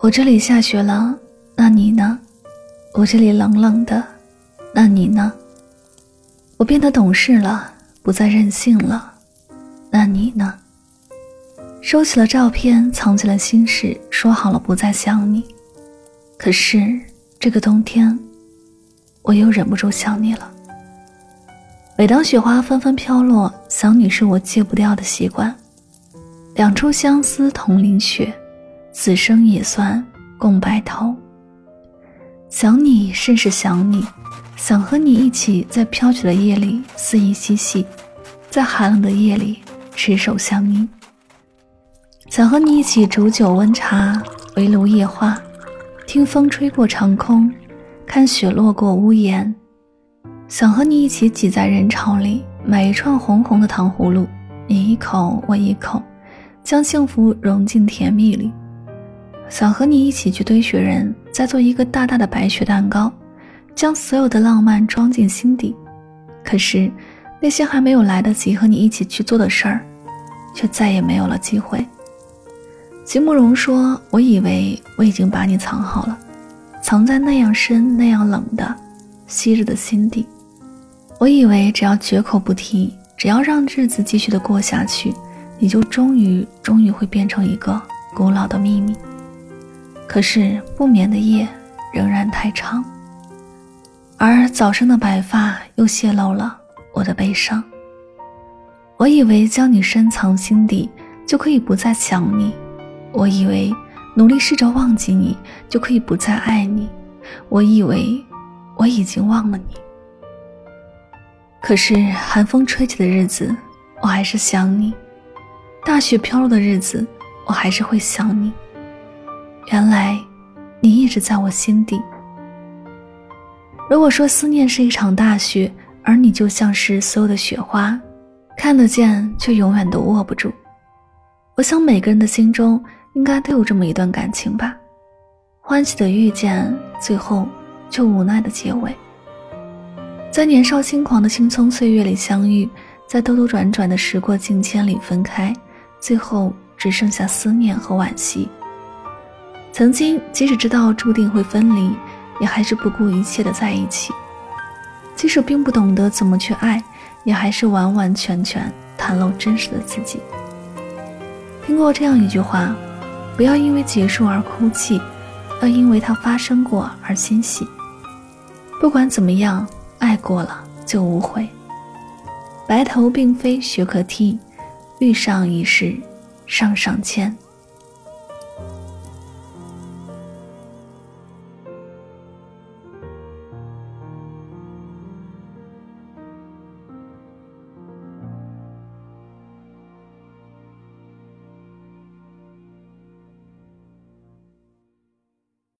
我这里下雪了，那你呢？我这里冷冷的，那你呢？我变得懂事了，不再任性了，那你呢？收起了照片，藏起了心事，说好了不再想你，可是这个冬天，我又忍不住想你了。每当雪花纷纷飘落，想你是我戒不掉的习惯。两处相思同淋雪，此生也算共白头。想你甚是想你，想和你一起在飘雪的夜里肆意嬉戏，在寒冷的夜里执手相依。想和你一起煮酒温茶，围炉夜话，听风吹过长空，看雪落过屋檐。想和你一起挤在人潮里，买一串红红的糖葫芦，你一口我一口，将幸福融进甜蜜里。想和你一起去堆雪人，再做一个大大的白雪蛋糕，将所有的浪漫装进心底。可是，那些还没有来得及和你一起去做的事儿，却再也没有了机会。席慕容说：“我以为我已经把你藏好了，藏在那样深、那样冷的昔日的心底。”我以为只要绝口不提，只要让日子继续的过下去，你就终于终于会变成一个古老的秘密。可是不眠的夜仍然太长，而早生的白发又泄露了我的悲伤。我以为将你深藏心底就可以不再想你，我以为努力试着忘记你就可以不再爱你，我以为我已经忘了你。可是寒风吹起的日子，我还是想你；大雪飘落的日子，我还是会想你。原来，你一直在我心底。如果说思念是一场大雪，而你就像是所有的雪花，看得见却永远都握不住。我想每个人的心中应该都有这么一段感情吧，欢喜的遇见，最后却无奈的结尾。在年少轻狂的青葱岁月里相遇，在兜兜转转的时过境迁里分开，最后只剩下思念和惋惜。曾经即使知道注定会分离，也还是不顾一切的在一起；即使并不懂得怎么去爱，也还是完完全全袒露真实的自己。听过这样一句话：不要因为结束而哭泣，要因为它发生过而欣喜。不管怎么样。爱过了就无悔。白头并非雪可替，遇上已是上上签。